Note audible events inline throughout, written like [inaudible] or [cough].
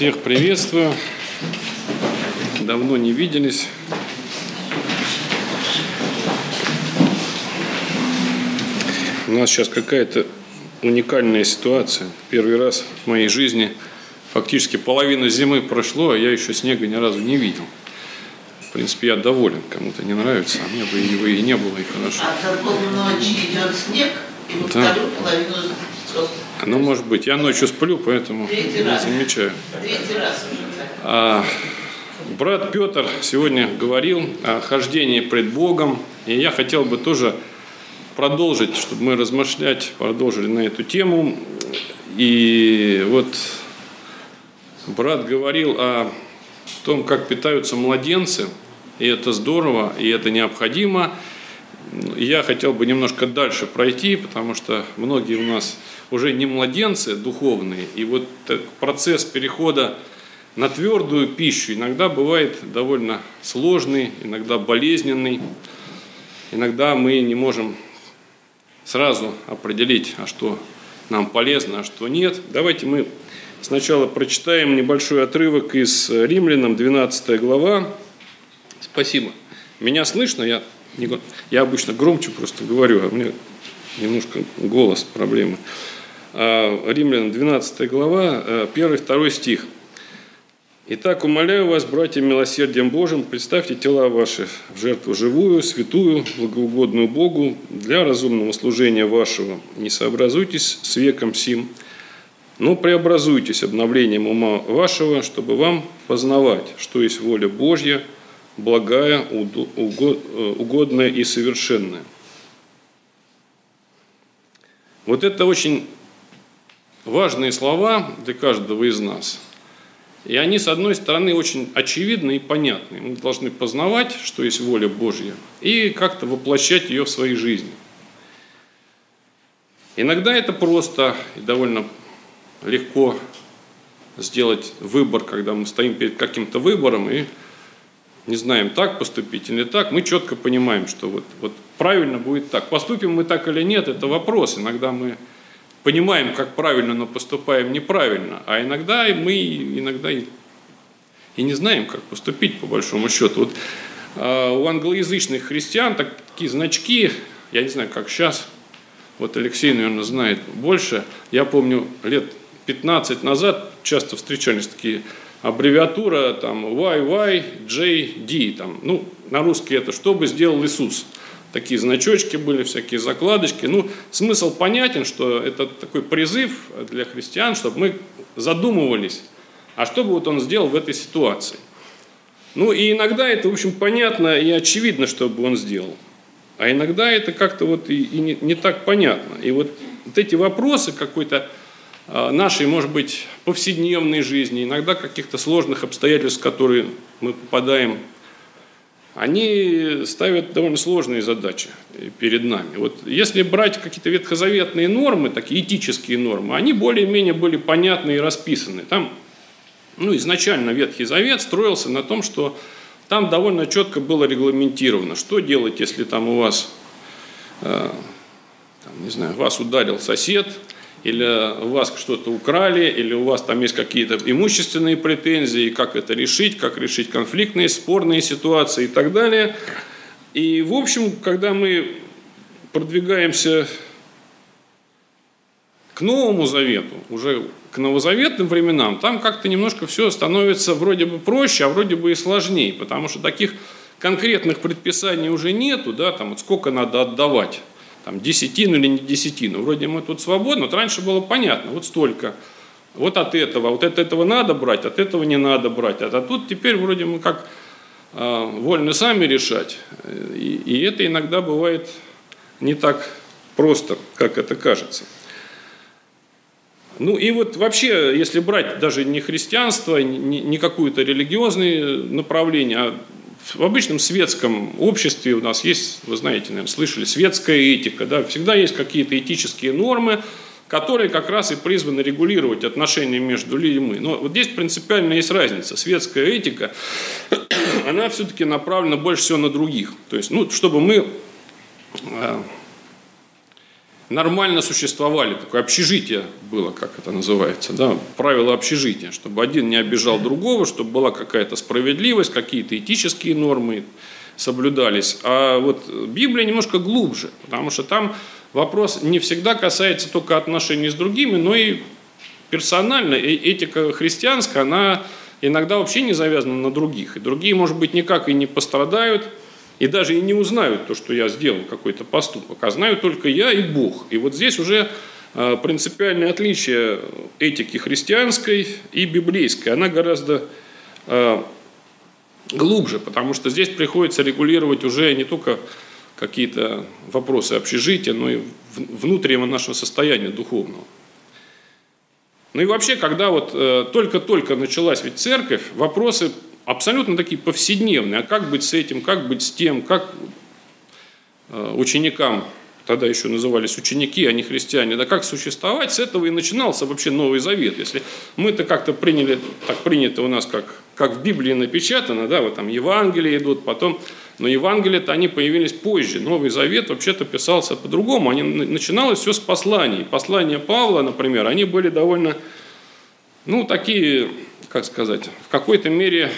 Всех приветствую. Давно не виделись. У нас сейчас какая-то уникальная ситуация. Первый раз в моей жизни фактически половина зимы прошло, а я еще снега ни разу не видел. В принципе, я доволен. Кому-то не нравится, а мне бы его и не было, и хорошо. А полночи идет снег, и Да. вторую половину Ну, может быть, я ночью сплю, поэтому Третий не раз. замечаю. третий раз. А, брат Петр сегодня говорил о хождении пред Богом, и я хотел бы тоже продолжить, чтобы мы размышлять, продолжили на эту тему. И вот брат говорил о том, как питаются младенцы, и это здорово, и это необходимо. Я хотел бы немножко дальше пройти, потому что многие у нас уже не младенцы духовные, и вот процесс перехода на твердую пищу иногда бывает довольно сложный, иногда болезненный. Иногда мы не можем сразу определить, а что нам полезно, а что нет. Давайте мы сначала прочитаем небольшой отрывок из Римлянам, 12 глава. Спасибо. Меня слышно? Я, я обычно громче просто говорю, а меня немножко голос проблемы. А, Римлянам, 12 глава, 1-2 стих. Итак, умоляю вас, братья, милосердием Божьим, представьте тела ваши в жертву живую, святую, благоугодную Богу, для разумного служения вашего. Не сообразуйтесь с веком сим, но преобразуйтесь обновлением ума вашего, чтобы вам познавать, что есть воля Божья, благая, э, угодная и совершенная. Вот это очень важные слова для каждого из нас. И они, с одной стороны, очень очевидны и понятны. Мы должны познавать, что есть воля Божья, и как-то воплощать ее в своей жизни. Иногда это просто и довольно легко сделать выбор, когда мы стоим перед каким-то выбором и не знаем, так поступить или так, мы четко понимаем, что вот, вот правильно будет так. Поступим мы так или нет, это вопрос. Иногда мы понимаем, как правильно, но поступаем неправильно. А иногда мы иногда и, и не знаем, как поступить, по большому счету. Вот, а, у англоязычных христиан так- такие значки, я не знаю, как сейчас, вот Алексей, наверное, знает больше. Я помню, лет 15 назад часто встречались такие аббревиатура там YYJD, там, ну, на русский это «Что бы сделал Иисус?». Такие значочки были, всякие закладочки. Ну, смысл понятен, что это такой призыв для христиан, чтобы мы задумывались, а что бы вот он сделал в этой ситуации. Ну, и иногда это, в общем, понятно и очевидно, что бы он сделал. А иногда это как-то вот и, и не, не так понятно. И вот, вот эти вопросы какой-то нашей, может быть, повседневной жизни, иногда каких-то сложных обстоятельств, в которые мы попадаем, они ставят довольно сложные задачи перед нами. Вот если брать какие-то ветхозаветные нормы, такие этические нормы, они более-менее были понятны и расписаны. Там, ну, изначально Ветхий Завет строился на том, что там довольно четко было регламентировано, что делать, если там у вас, э, там, не знаю, вас ударил сосед, или у вас что-то украли, или у вас там есть какие-то имущественные претензии, как это решить, как решить конфликтные, спорные ситуации и так далее. И, в общем, когда мы продвигаемся к Новому Завету, уже к новозаветным временам, там как-то немножко все становится вроде бы проще, а вроде бы и сложнее, потому что таких конкретных предписаний уже нету, да, там вот сколько надо отдавать, там десятину или не десятину. Вроде мы тут свободны, вот раньше было понятно, вот столько. Вот от этого, вот от этого надо брать, от этого не надо брать. А тут теперь вроде мы как э, вольны сами решать. И, и это иногда бывает не так просто, как это кажется. Ну и вот вообще, если брать даже не христианство, не, не какое-то религиозное направление, а в обычном светском обществе у нас есть, вы знаете, наверное, слышали, светская этика, да, всегда есть какие-то этические нормы, которые как раз и призваны регулировать отношения между людьми. Но вот здесь принципиально есть разница. Светская этика, [coughs] она все-таки направлена больше всего на других. То есть, ну, чтобы мы э, нормально существовали, такое общежитие было, как это называется, да, правила общежития, чтобы один не обижал другого, чтобы была какая-то справедливость, какие-то этические нормы соблюдались. А вот Библия немножко глубже, потому что там вопрос не всегда касается только отношений с другими, но и персонально. И этика христианская, она иногда вообще не завязана на других. И другие, может быть, никак и не пострадают, и даже и не узнают то, что я сделал какой-то поступок, а знаю только я и Бог. И вот здесь уже а, принципиальное отличие этики христианской и библейской. Она гораздо а, глубже, потому что здесь приходится регулировать уже не только какие-то вопросы общежития, но и внутреннего нашего состояния духовного. Ну и вообще, когда вот э, только-только началась ведь церковь, вопросы абсолютно такие повседневные. А как быть с этим, как быть с тем, как э, ученикам, тогда еще назывались ученики, а не христиане, да как существовать, с этого и начинался вообще Новый Завет. Если мы-то как-то приняли, так принято у нас, как, как в Библии напечатано, да, вот там Евангелие идут, потом, но Евангелия-то они появились позже. Новый Завет вообще-то писался по-другому. Они, начиналось все с посланий. Послания Павла, например, они были довольно, ну, такие, как сказать, в какой-то мере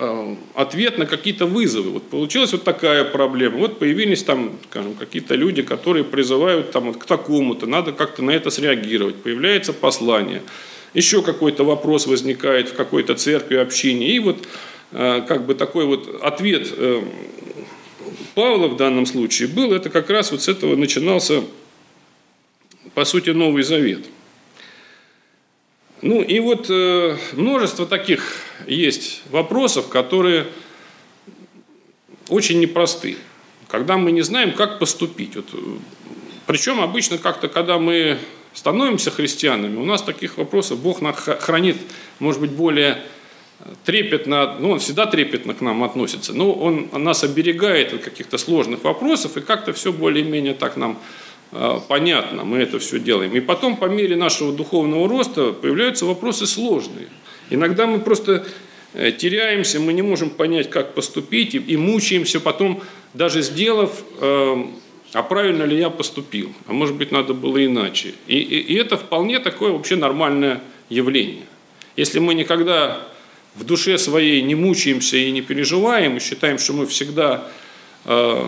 Э, ответ на какие-то вызовы. Вот получилась вот такая проблема. Вот появились там, скажем, какие-то люди, которые призывают там, вот, к такому-то, надо как-то на это среагировать. Появляется послание. Еще какой-то вопрос возникает в какой-то церкви, общине. И вот э, как бы такой вот ответ э, Павла в данном случае был, это как раз вот с этого начинался, по сути, Новый Завет – ну и вот э, множество таких есть вопросов, которые очень непросты. Когда мы не знаем, как поступить. Вот, э, причем обычно как-то, когда мы становимся христианами, у нас таких вопросов Бог нас хранит, может быть, более трепетно, ну, он всегда трепетно к нам относится, но он нас оберегает от каких-то сложных вопросов, и как-то все более-менее так нам понятно, мы это все делаем. И потом, по мере нашего духовного роста, появляются вопросы сложные. Иногда мы просто э, теряемся, мы не можем понять, как поступить, и, мучаемся потом, даже сделав, э, а правильно ли я поступил, а может быть, надо было иначе. И, и, и это вполне такое вообще нормальное явление. Если мы никогда в душе своей не мучаемся и не переживаем, и считаем, что мы всегда э,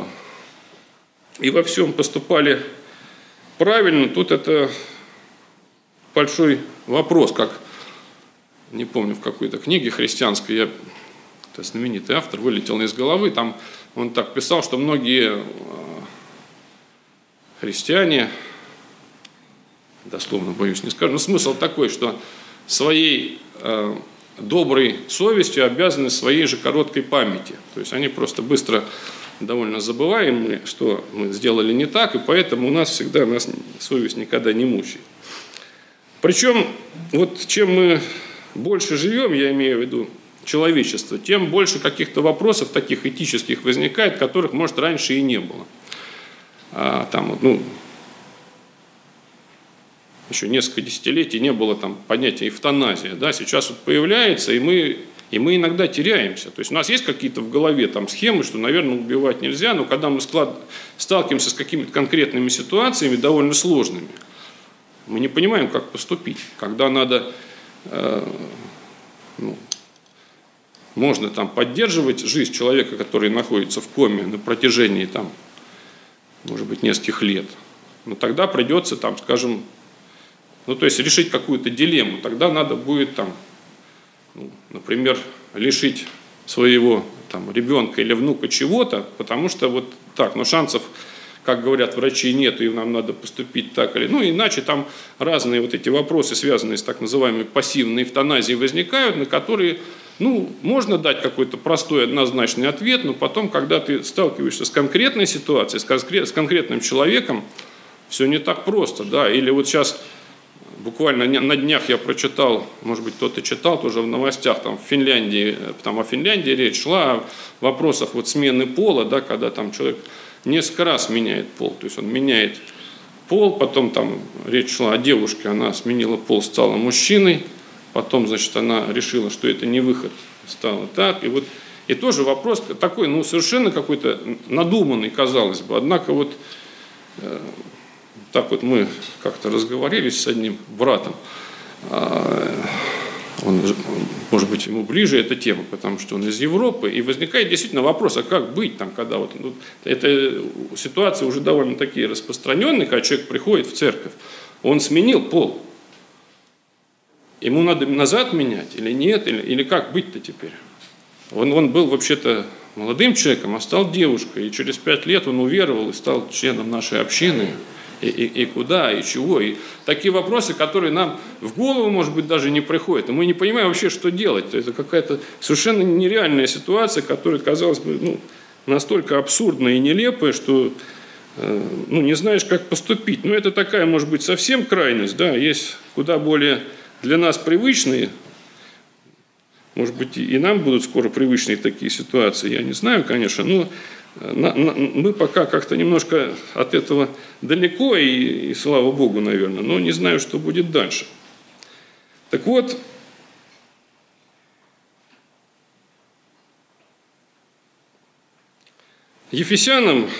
и во всем поступали правильно, тут это большой вопрос, как, не помню, в какой-то книге христианской, я, это знаменитый автор, вылетел из головы, там он так писал, что многие э, христиане, дословно боюсь не скажу, но смысл такой, что своей э, доброй совестью обязаны своей же короткой памяти. То есть они просто быстро довольно забываем мы, что мы сделали не так, и поэтому у нас всегда нас совесть никогда не мучает. Причем, вот чем мы больше живем, я имею в виду человечество, тем больше каких-то вопросов таких этических возникает, которых, может, раньше и не было. А, там, ну, еще несколько десятилетий не было там понятия эвтаназия. Да? Сейчас вот появляется, и мы и мы иногда теряемся. То есть у нас есть какие-то в голове там схемы, что, наверное, убивать нельзя, но когда мы склад... сталкиваемся с какими-то конкретными ситуациями, довольно сложными, мы не понимаем, как поступить. Когда надо, э, ну, можно там поддерживать жизнь человека, который находится в коме на протяжении там, может быть, нескольких лет, но тогда придется там, скажем, ну, то есть решить какую-то дилемму. Тогда надо будет там ну, например, лишить своего там, ребенка или внука чего-то, потому что вот так, но шансов, как говорят врачи, нет, и нам надо поступить так или... Ну, иначе там разные вот эти вопросы, связанные с так называемой пассивной эвтаназией, возникают, на которые, ну, можно дать какой-то простой однозначный ответ, но потом, когда ты сталкиваешься с конкретной ситуацией, с конкретным человеком, все не так просто, да, или вот сейчас Буквально на днях я прочитал, может быть, кто-то читал тоже в новостях, там в Финляндии, там о Финляндии речь шла, о вопросах вот смены пола, да, когда там человек несколько раз меняет пол, то есть он меняет пол, потом там речь шла о девушке, она сменила пол, стала мужчиной, потом, значит, она решила, что это не выход, стало так, и вот и тоже вопрос такой, ну, совершенно какой-то надуманный, казалось бы, однако вот так вот мы как-то разговорились с одним братом, а, он, может быть, ему ближе эта тема, потому что он из Европы, и возникает действительно вопрос, а как быть там, когда вот, ну, эта ситуация уже довольно такие распространенные, когда человек приходит в церковь, он сменил пол, ему надо назад менять или нет, или, или как быть-то теперь? Он, он был вообще-то молодым человеком, а стал девушкой, и через пять лет он уверовал и стал членом нашей общины и, и, и куда, и чего. И такие вопросы, которые нам в голову, может быть, даже не приходят. И мы не понимаем вообще, что делать. Это какая-то совершенно нереальная ситуация, которая, казалось бы, ну, настолько абсурдная и нелепая, что э, ну, не знаешь, как поступить. Но это такая, может быть, совсем крайность. Да? Есть куда более для нас привычные, может быть, и нам будут скоро привычные такие ситуации, я не знаю, конечно, но мы пока как-то немножко от этого далеко, и, и слава Богу, наверное, но не знаю, что будет дальше. Так вот, Ефесянам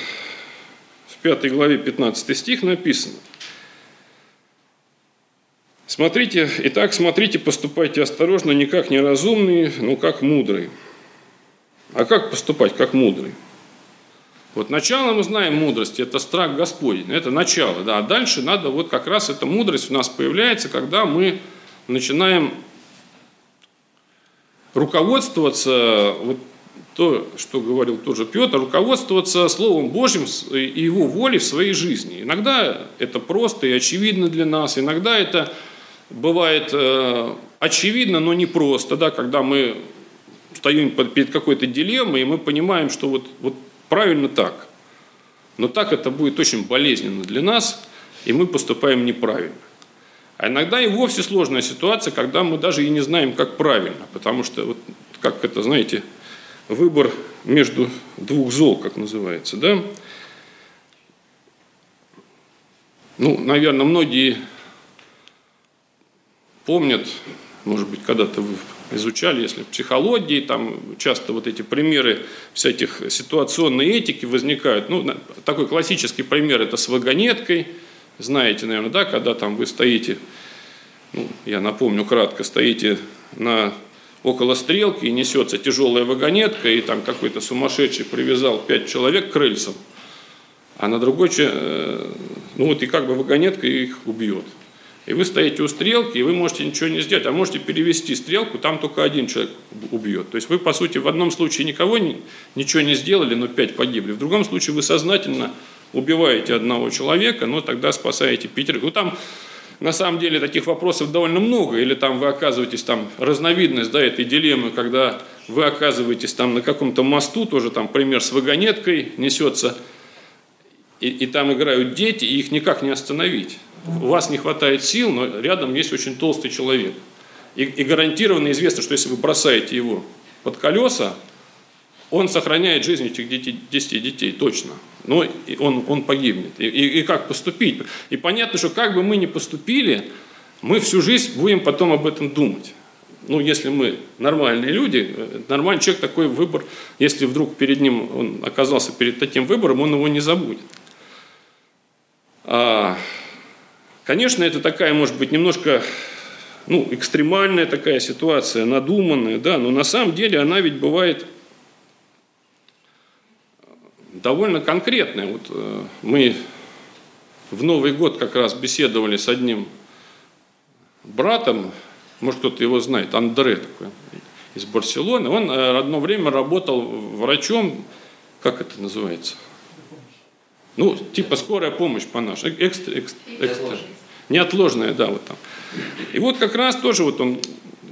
в 5 главе 15 стих написано – Смотрите, итак, смотрите, поступайте осторожно, не как неразумные, но как мудрые. А как поступать, как мудрый? Вот начало мы знаем мудрости, это страх Господень, это начало, да, а дальше надо, вот как раз эта мудрость у нас появляется, когда мы начинаем руководствоваться, вот то, что говорил тоже Петр, руководствоваться Словом Божьим и Его волей в своей жизни. Иногда это просто и очевидно для нас, иногда это бывает э, очевидно, но не просто, да, когда мы стоим перед какой-то дилеммой, и мы понимаем, что вот, вот правильно так. Но так это будет очень болезненно для нас, и мы поступаем неправильно. А иногда и вовсе сложная ситуация, когда мы даже и не знаем, как правильно, потому что, вот, как это, знаете, выбор между двух зол, как называется, да? Ну, наверное, многие помнят, может быть, когда-то вы изучали, если психологии, там часто вот эти примеры всяких ситуационной этики возникают. Ну, такой классический пример – это с вагонеткой. Знаете, наверное, да, когда там вы стоите, ну, я напомню кратко, стоите на около стрелки и несется тяжелая вагонетка, и там какой-то сумасшедший привязал пять человек к рельсам, а на другой, э, ну вот и как бы вагонетка их убьет. И вы стоите у стрелки, и вы можете ничего не сделать, а можете перевести стрелку, там только один человек убьет. То есть вы, по сути, в одном случае никого не, ничего не сделали, но пять погибли. В другом случае вы сознательно убиваете одного человека, но тогда спасаете пятерых. Ну там на самом деле таких вопросов довольно много, или там вы оказываетесь, там разновидность да, этой дилеммы, когда вы оказываетесь там на каком-то мосту, тоже там пример с вагонеткой несется, и, и там играют дети, и их никак не остановить у вас не хватает сил, но рядом есть очень толстый человек. И, и гарантированно известно, что если вы бросаете его под колеса, он сохраняет жизнь этих детей, 10 детей, точно. Но он, он погибнет. И, и, и как поступить? И понятно, что как бы мы ни поступили, мы всю жизнь будем потом об этом думать. Ну, если мы нормальные люди, нормальный человек такой выбор, если вдруг перед ним он оказался перед таким выбором, он его не забудет. Конечно, это такая, может быть, немножко ну, экстремальная такая ситуация, надуманная, да, но на самом деле она ведь бывает довольно конкретная. Вот э, мы в Новый год как раз беседовали с одним братом, может кто-то его знает, Андре такой, из Барселоны. Он э, одно время работал врачом, как это называется? Ну, типа скорая помощь по-нашему. Экстра, экстра, экстра. Неотложная, да, вот там. И вот как раз тоже вот он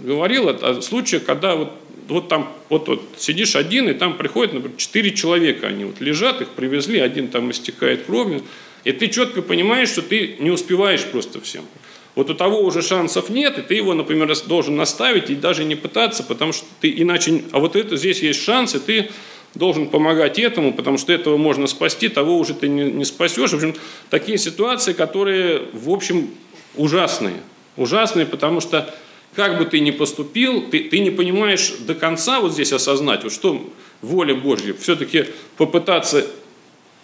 говорил о, о случае, когда вот, вот там вот, вот сидишь один, и там приходят, например, четыре человека, они вот лежат, их привезли, один там истекает кровью, и ты четко понимаешь, что ты не успеваешь просто всем. Вот у того уже шансов нет, и ты его, например, должен наставить и даже не пытаться, потому что ты иначе... А вот это здесь есть шанс, и ты должен помогать этому, потому что этого можно спасти, того уже ты не, не спасешь. В общем, такие ситуации, которые, в общем, ужасные. Ужасные, потому что как бы ты ни поступил, ты, ты не понимаешь до конца вот здесь осознать, вот что воля Божья, все-таки попытаться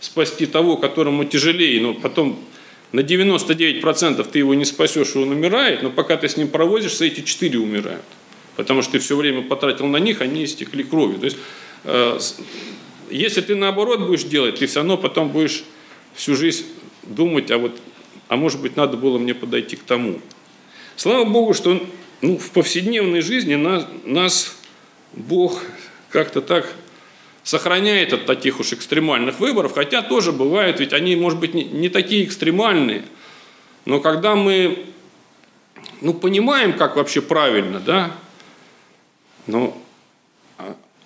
спасти того, которому тяжелее, но потом на 99% ты его не спасешь, и он умирает, но пока ты с ним провозишься, эти четыре умирают. Потому что ты все время потратил на них, они истекли кровью. То есть, если ты наоборот будешь делать, ты все равно потом будешь всю жизнь думать, а вот, а может быть, надо было мне подойти к тому. Слава Богу, что ну, в повседневной жизни нас, нас Бог как-то так сохраняет от таких уж экстремальных выборов, хотя тоже бывают, ведь они, может быть, не, не такие экстремальные, но когда мы ну, понимаем, как вообще правильно, да, но,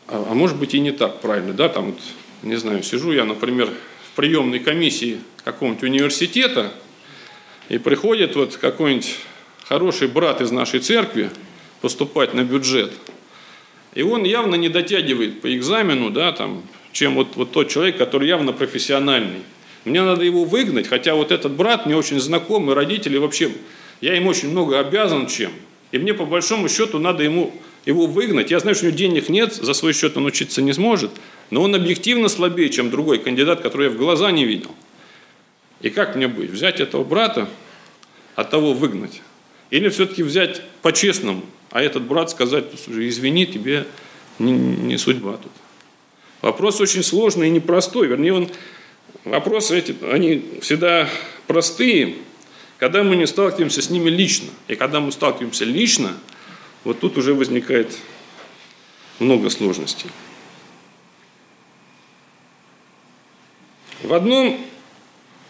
а, а, может быть и не так правильно, да, там, вот, не знаю, сижу я, например, в приемной комиссии какого-нибудь университета, и приходит вот какой-нибудь хороший брат из нашей церкви поступать на бюджет – и он явно не дотягивает по экзамену, да, там, чем вот, вот тот человек, который явно профессиональный. Мне надо его выгнать, хотя вот этот брат мне очень знакомый, родители вообще, я им очень много обязан чем. И мне по большому счету надо ему его выгнать. Я знаю, что у него денег нет, за свой счет он учиться не сможет, но он объективно слабее, чем другой кандидат, который я в глаза не видел. И как мне быть? Взять этого брата, от того выгнать? Или все-таки взять по-честному – а этот брат сказать, извини, тебе не, не судьба тут. Вопрос очень сложный и непростой. Вернее, он, вопросы эти, они всегда простые, когда мы не сталкиваемся с ними лично. И когда мы сталкиваемся лично, вот тут уже возникает много сложностей. В одном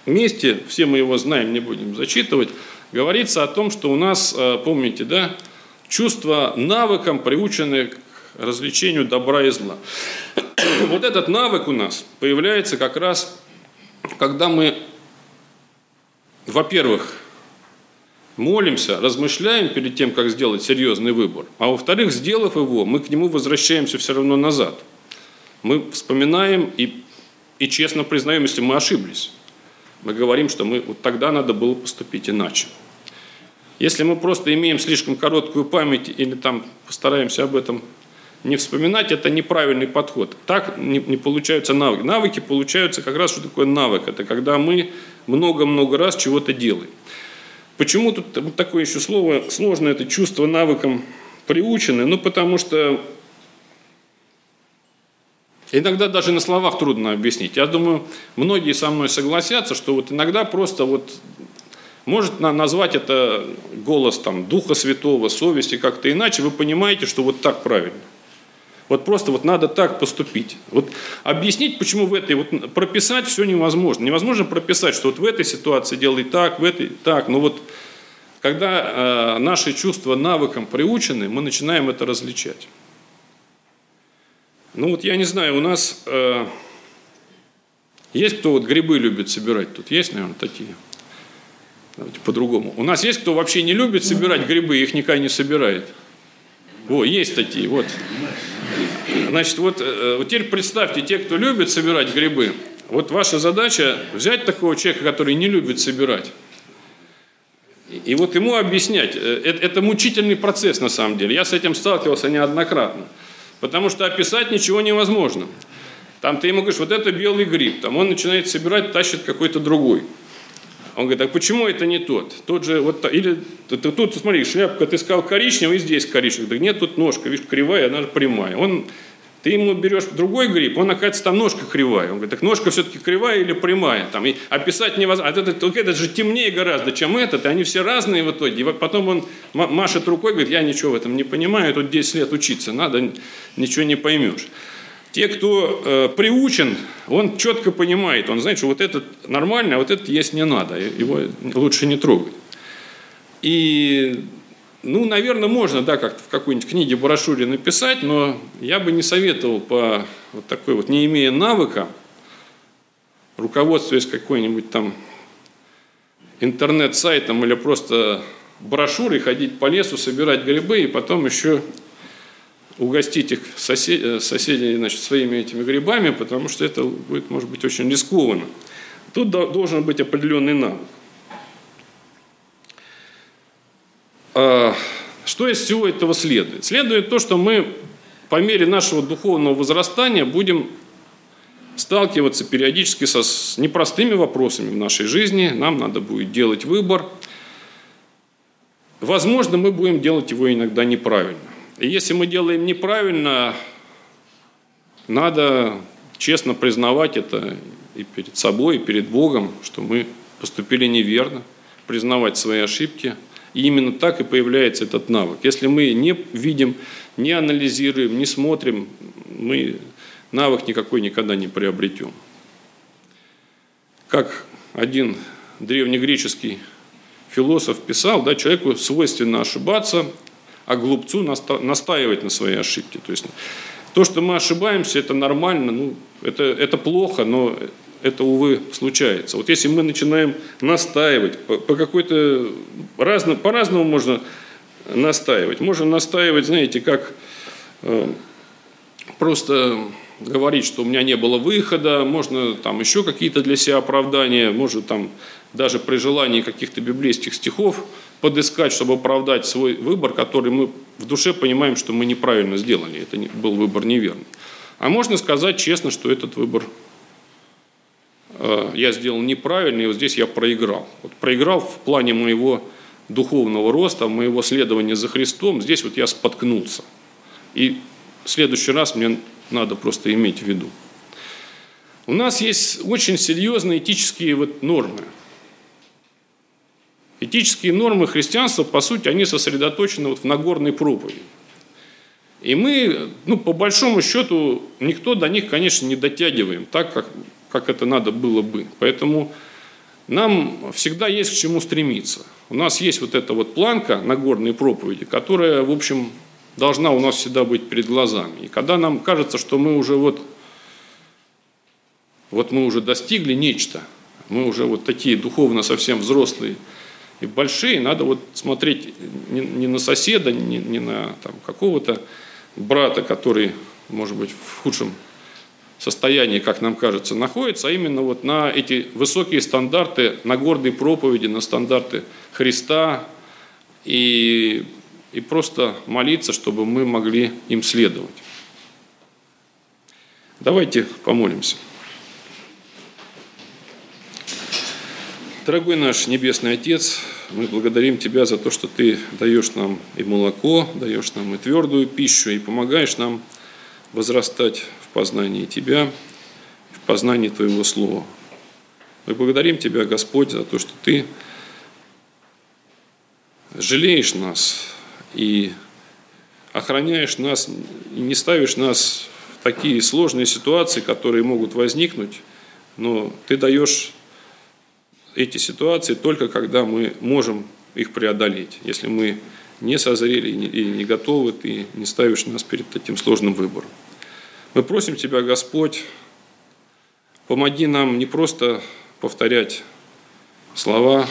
месте, все мы его знаем, не будем зачитывать, говорится о том, что у нас, э, помните, да, чувство навыком, приученное к развлечению добра и зла. [coughs] Вот этот навык у нас появляется как раз, когда мы, во-первых, молимся, размышляем перед тем, как сделать серьезный выбор, а во-вторых, сделав его, мы к нему возвращаемся все равно назад. Мы вспоминаем и, и честно признаем, если мы ошиблись. Мы говорим, что мы, вот тогда надо было поступить иначе. Если мы просто имеем слишком короткую память или там постараемся об этом не вспоминать, это неправильный подход. Так не, не получаются навыки. Навыки получаются как раз, что такое навык. Это когда мы много-много раз чего-то делаем. Почему тут такое еще слово сложное, это чувство навыком приучены? Ну, потому что иногда даже на словах трудно объяснить. Я думаю, многие со мной согласятся, что вот иногда просто вот может назвать это голос там, Духа Святого, совести как-то иначе, вы понимаете, что вот так правильно. Вот просто вот надо так поступить. Вот объяснить, почему в этой, вот прописать все невозможно. Невозможно прописать, что вот в этой ситуации делай так, в этой так. Но вот когда э, наши чувства навыкам приучены, мы начинаем это различать. Ну вот я не знаю, у нас э, есть кто вот грибы любит собирать тут? Есть, наверное, такие? Давайте по-другому. У нас есть кто вообще не любит собирать грибы, их никогда не собирает. О, есть такие, вот. Значит, вот, э, вот теперь представьте, те, кто любит собирать грибы, вот ваша задача взять такого человека, который не любит собирать, и вот ему объяснять. Э, это, это мучительный процесс на самом деле. Я с этим сталкивался неоднократно. Потому что описать ничего невозможно. Там ты ему говоришь, вот это белый гриб. Там он начинает собирать, тащит какой-то другой. Он говорит, а почему это не тот? Тот же, вот, или ты, тут, смотри, шляпка, ты сказал коричневый, и здесь коричневый. Да нет, тут ножка, видишь, кривая, она же прямая. Он, ты ему берешь другой гриб, он, оказывается, там ножка кривая. Он говорит, так ножка все-таки кривая или прямая? Там, и описать невозможно. А этот, этот же темнее гораздо, чем этот, и они все разные в итоге. И потом он машет рукой, говорит, я ничего в этом не понимаю, тут 10 лет учиться надо, ничего не поймешь. Те, кто э, приучен, он четко понимает, он знает, что вот этот нормально, а вот этот есть не надо, его лучше не трогать. И, ну, наверное, можно, да, как-то в какой-нибудь книге, брошюре написать, но я бы не советовал по вот такой вот, не имея навыка, руководствуясь какой-нибудь там интернет-сайтом или просто брошюрой, ходить по лесу, собирать грибы и потом еще угостить их сосед, э, соседей значит, своими этими грибами, потому что это будет, может быть, очень рискованно. Тут должен быть определенный навык. А, что из всего этого следует? Следует то, что мы по мере нашего духовного возрастания будем сталкиваться периодически со, с непростыми вопросами в нашей жизни. Нам надо будет делать выбор. Возможно, мы будем делать его иногда неправильно. И если мы делаем неправильно, надо честно признавать это и перед собой, и перед Богом, что мы поступили неверно, признавать свои ошибки. И именно так и появляется этот навык. Если мы не видим, не анализируем, не смотрим, мы навык никакой никогда не приобретем. Как один древнегреческий философ писал, да, человеку свойственно ошибаться, а глупцу настаивать на своей ошибке. То есть то, что мы ошибаемся, это нормально, ну, это, это плохо, но это, увы, случается. Вот если мы начинаем настаивать, по, по какой-то разно, по-разному можно настаивать. Можно настаивать, знаете, как э, просто говорить, что у меня не было выхода, можно там еще какие-то для себя оправдания, может там даже при желании каких-то библейских стихов подыскать, чтобы оправдать свой выбор, который мы в душе понимаем, что мы неправильно сделали, это был выбор неверный. А можно сказать честно, что этот выбор я сделал неправильно, и вот здесь я проиграл. Вот проиграл в плане моего духовного роста, моего следования за Христом, здесь вот я споткнулся. И в следующий раз мне надо просто иметь в виду. У нас есть очень серьезные этические вот нормы. Этические нормы христианства, по сути, они сосредоточены вот в Нагорной проповеди. И мы, ну, по большому счету, никто до них, конечно, не дотягиваем так, как, как это надо было бы. Поэтому нам всегда есть к чему стремиться. У нас есть вот эта вот планка Нагорной проповеди, которая, в общем, должна у нас всегда быть перед глазами. И когда нам кажется, что мы уже вот, вот мы уже достигли нечто, мы уже вот такие духовно совсем взрослые и большие, надо вот смотреть не, не на соседа, не, не на там, какого-то брата, который, может быть, в худшем состоянии, как нам кажется, находится, а именно вот на эти высокие стандарты, на гордые проповеди, на стандарты Христа и и просто молиться, чтобы мы могли им следовать. Давайте помолимся. Дорогой наш Небесный Отец, мы благодарим Тебя за то, что Ты даешь нам и молоко, даешь нам и твердую пищу, и помогаешь нам возрастать познании Тебя, в познании Твоего Слова. Мы благодарим Тебя, Господь, за то, что Ты жалеешь нас, и охраняешь нас, и не ставишь нас в такие сложные ситуации, которые могут возникнуть, но ты даешь эти ситуации только когда мы можем их преодолеть. Если мы не созрели и не готовы, ты не ставишь нас перед таким сложным выбором. Мы просим Тебя, Господь, помоги нам не просто повторять слова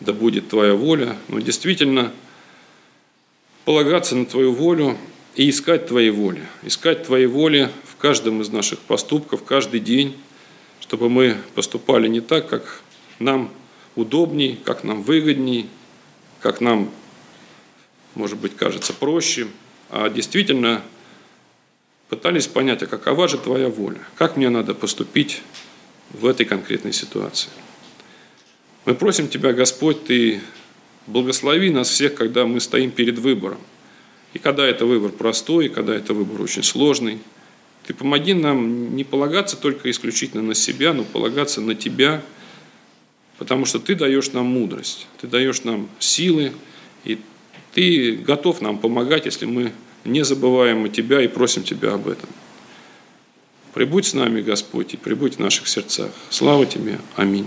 «да будет Твоя воля», но действительно – полагаться на Твою волю и искать Твоей воли. Искать Твоей воли в каждом из наших поступков, каждый день, чтобы мы поступали не так, как нам удобней, как нам выгодней, как нам, может быть, кажется проще, а действительно пытались понять, а какова же Твоя воля, как мне надо поступить в этой конкретной ситуации. Мы просим Тебя, Господь, Ты Благослови нас всех, когда мы стоим перед выбором. И когда это выбор простой, и когда это выбор очень сложный. Ты помоги нам не полагаться только исключительно на себя, но полагаться на Тебя, потому что Ты даешь нам мудрость, Ты даешь нам силы, и Ты готов нам помогать, если мы не забываем о Тебя и просим Тебя об этом. Прибудь с нами, Господь, и прибудь в наших сердцах. Слава Тебе. Аминь.